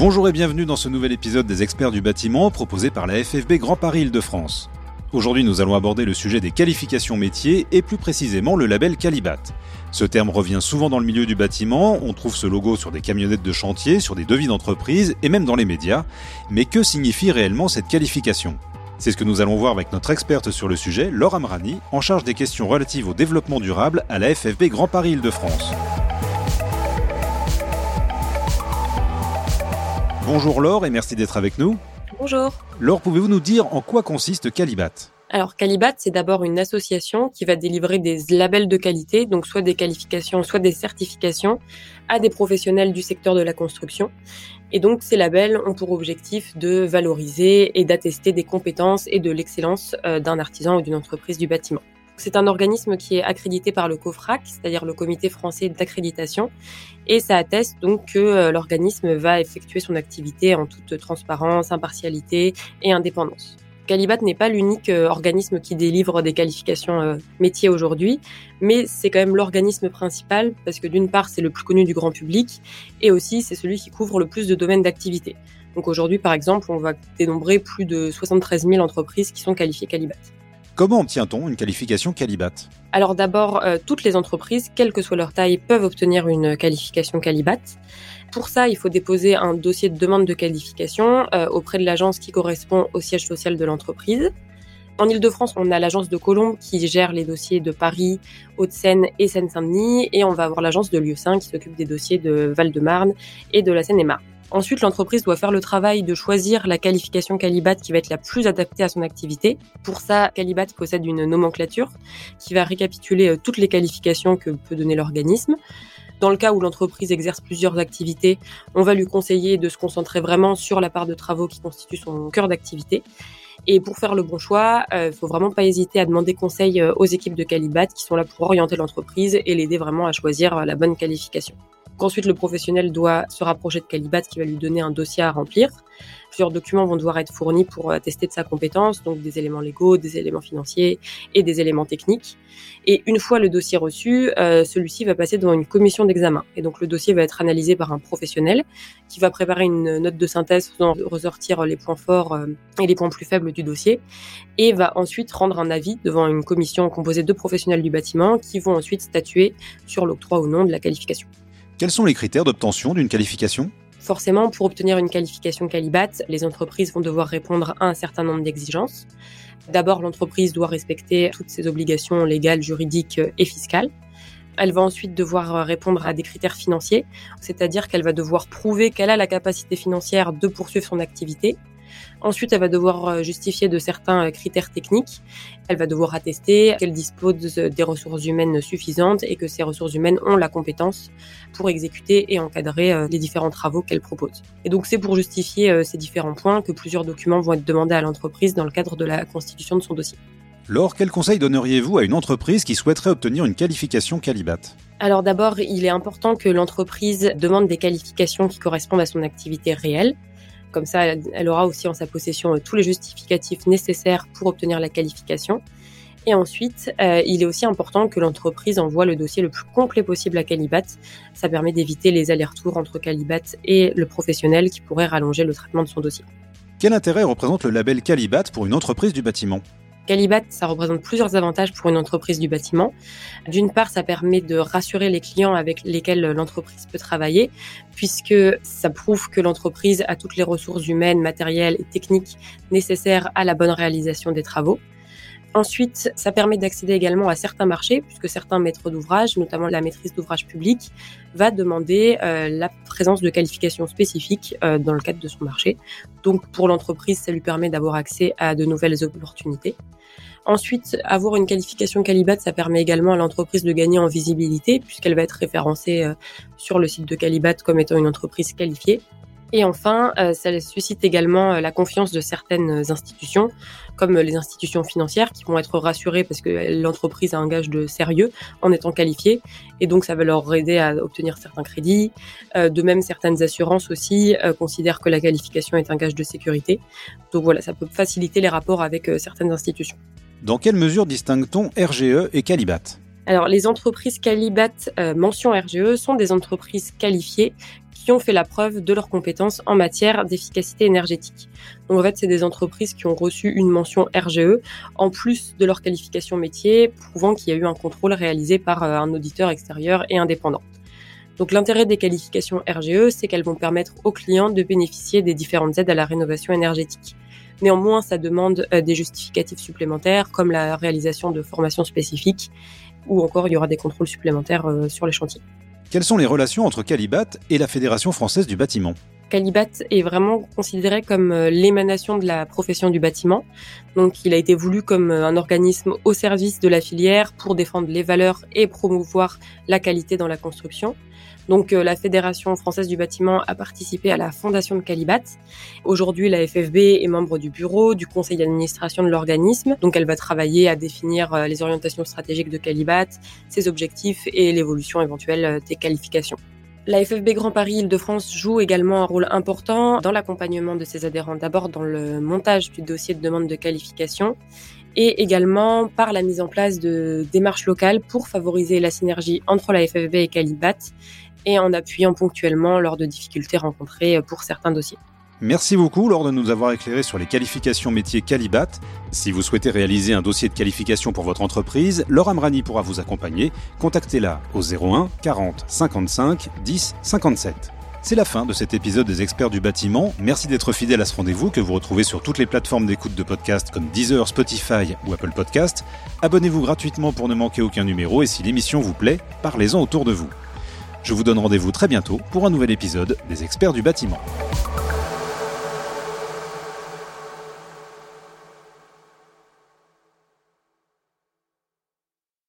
Bonjour et bienvenue dans ce nouvel épisode des experts du bâtiment proposé par la FFB Grand Paris Île-de-France. Aujourd'hui, nous allons aborder le sujet des qualifications métiers et plus précisément le label Calibat. Ce terme revient souvent dans le milieu du bâtiment, on trouve ce logo sur des camionnettes de chantier, sur des devis d'entreprise et même dans les médias. Mais que signifie réellement cette qualification? C'est ce que nous allons voir avec notre experte sur le sujet, Laure Amrani, en charge des questions relatives au développement durable à la FFB Grand Paris Île-de-France. Bonjour Laure et merci d'être avec nous. Bonjour. Laure, pouvez-vous nous dire en quoi consiste Calibat? Alors Calibat, c'est d'abord une association qui va délivrer des labels de qualité, donc soit des qualifications, soit des certifications, à des professionnels du secteur de la construction. Et donc ces labels ont pour objectif de valoriser et d'attester des compétences et de l'excellence euh, d'un artisan ou d'une entreprise du bâtiment. C'est un organisme qui est accrédité par le COFRAC, c'est-à-dire le Comité français d'accréditation, et ça atteste donc que euh, l'organisme va effectuer son activité en toute transparence, impartialité et indépendance. Calibat n'est pas l'unique euh, organisme qui délivre des qualifications euh, métiers aujourd'hui, mais c'est quand même l'organisme principal parce que d'une part c'est le plus connu du grand public et aussi c'est celui qui couvre le plus de domaines d'activité. Donc aujourd'hui par exemple on va dénombrer plus de 73 000 entreprises qui sont qualifiées Calibat. Comment obtient-on une qualification Calibat Alors d'abord, euh, toutes les entreprises, quelle que soit leur taille, peuvent obtenir une qualification Calibat. Pour ça, il faut déposer un dossier de demande de qualification euh, auprès de l'agence qui correspond au siège social de l'entreprise. En Ile-de-France, on a l'agence de Colombes qui gère les dossiers de Paris, Hauts-de-Seine et Seine-Saint-Denis, et on va avoir l'agence de Lieu-Saint qui s'occupe des dossiers de Val-de-Marne et de la Seine-et-Marne. Ensuite, l'entreprise doit faire le travail de choisir la qualification Calibat qui va être la plus adaptée à son activité. Pour ça, Calibat possède une nomenclature qui va récapituler euh, toutes les qualifications que peut donner l'organisme. Dans le cas où l'entreprise exerce plusieurs activités, on va lui conseiller de se concentrer vraiment sur la part de travaux qui constitue son cœur d'activité. Et pour faire le bon choix, il euh, faut vraiment pas hésiter à demander conseil euh, aux équipes de Calibat qui sont là pour orienter l'entreprise et l'aider vraiment à choisir la bonne qualification. Ensuite, le professionnel doit se rapprocher de Calibat qui va lui donner un dossier à remplir. Plusieurs documents vont devoir être fournis pour attester de sa compétence, donc des éléments légaux, des éléments financiers et des éléments techniques. Et une fois le dossier reçu, euh, celui-ci va passer devant une commission d'examen. Et donc le dossier va être analysé par un professionnel qui va préparer une note de synthèse faisant ressortir les points forts euh, et les points plus faibles du dossier et va ensuite rendre un avis devant une commission composée de professionnels du bâtiment qui vont ensuite statuer sur l'octroi ou non de la qualification. Quels sont les critères d'obtention d'une qualification? Forcément, pour obtenir une qualification Calibat, les entreprises vont devoir répondre à un certain nombre d'exigences. D'abord, l'entreprise doit respecter toutes ses obligations légales, juridiques et fiscales. Elle va ensuite devoir répondre à des critères financiers, c'est-à-dire qu'elle va devoir prouver qu'elle a la capacité financière de poursuivre son activité Ensuite, elle va devoir euh, justifier de certains euh, critères techniques. Elle va devoir attester qu'elle dispose des ressources humaines suffisantes et que ces ressources humaines ont la compétence pour exécuter et encadrer euh, les différents travaux qu'elle propose. Et donc, c'est pour justifier ces différents points que plusieurs documents vont être demandés à l'entreprise dans le cadre de la constitution de son dossier. Laure, quel conseil donneriez-vous à une entreprise qui souhaiterait obtenir une qualification Calibat? Alors d'abord, il est important que l'entreprise demande des qualifications qui correspondent à son activité réelle. Comme ça, elle aura aussi en sa possession euh, tous les justificatifs nécessaires pour obtenir la qualification. Et ensuite, euh, il est aussi important que l'entreprise envoie le dossier le plus complet possible à Calibat. Ça permet d'éviter les allers-retours entre Calibat et le professionnel qui pourrait rallonger le traitement de son dossier. Quel intérêt représente le label Calibat pour une entreprise du bâtiment? Calibat, ça représente plusieurs avantages pour une entreprise du bâtiment. D'une part, ça permet de rassurer les clients avec lesquels l'entreprise peut travailler, puisque ça prouve que l'entreprise a toutes les ressources humaines, matérielles et techniques nécessaires à la bonne réalisation des travaux. Ensuite, ça permet d'accéder également à certains marchés, puisque certains maîtres d'ouvrage, notamment la maîtrise d'ouvrage public, va demander euh, la présence de qualifications spécifiques euh, dans le cadre de son marché. Donc pour l'entreprise, ça lui permet d'avoir accès à de nouvelles opportunités. Ensuite, avoir une qualification Calibat, ça permet également à l'entreprise de gagner en visibilité, puisqu'elle va être référencée euh, sur le site de Calibat comme étant une entreprise qualifiée. Et enfin, euh, ça suscite également euh, la confiance de certaines institutions, comme les institutions financières, qui vont être rassurées parce que l'entreprise a un gage de sérieux en étant qualifiée, et donc ça va leur aider à obtenir certains crédits. Euh, de même, certaines assurances aussi considèrent que la qualification est un gage de sécurité. Donc voilà, ça peut faciliter les rapports avec certaines institutions. Dans quelle mesure distingue-t-on RGE et Calibat? Alors, les entreprises Calibat mention RGE sont des entreprises qualifiées qui ont fait la preuve de leurs compétences en matière d'efficacité énergétique. Donc en fait, c'est des entreprises qui ont reçu une mention RGE en plus de leur qualification métier, prouvant qu'il y a eu un contrôle réalisé par euh, un auditeur extérieur et indépendant. Donc l'intérêt des qualifications RGE, c'est qu'elles vont permettre aux clients de bénéficier des différentes aides à la rénovation énergétique. Néanmoins, ça demande euh, des justificatifs supplémentaires comme la réalisation de formations spécifiques ou encore il y aura des contrôles supplémentaires euh, sur les chantiers. Quelles sont les relations entre Calibat et la Fédération française du bâtiment? Calibat est vraiment considéré comme euh, l'émanation de la profession du bâtiment. Donc il a été voulu comme un organisme au service de la filière pour défendre les valeurs et promouvoir la qualité dans la construction. Donc euh, la Fédération française du bâtiment a participé à la fondation de Calibat. Aujourd'hui, la FFB est membre du bureau, du conseil d'administration de l'organisme. Donc elle va travailler à définir euh, les orientations stratégiques de Calibat, ses objectifs et l'évolution éventuelle euh, des qualifications. La FFB Grand Paris Île-de-France joue également un rôle important dans l'accompagnement de ses adhérents, d'abord dans le montage du dossier de demande de qualification et également par la mise en place de démarches locales pour favoriser la synergie entre la FFB et Calibat et en appuyant ponctuellement lors de difficultés rencontrées pour certains dossiers. Merci beaucoup Laure de nous avoir éclairé sur les qualifications métiers Calibat. Si vous souhaitez réaliser un dossier de qualification pour votre entreprise, Laure Amrani pourra vous accompagner. Contactez-la au 01 40 55 10 57. C'est la fin de cet épisode des experts du bâtiment. Merci d'être fidèle à ce rendez-vous que vous retrouvez sur toutes les plateformes d'écoute de podcasts comme Deezer, Spotify ou Apple Podcast. Abonnez-vous gratuitement pour ne manquer aucun numéro et si l'émission vous plaît, parlez-en autour de vous. Je vous donne rendez-vous très bientôt pour un nouvel épisode des experts du bâtiment.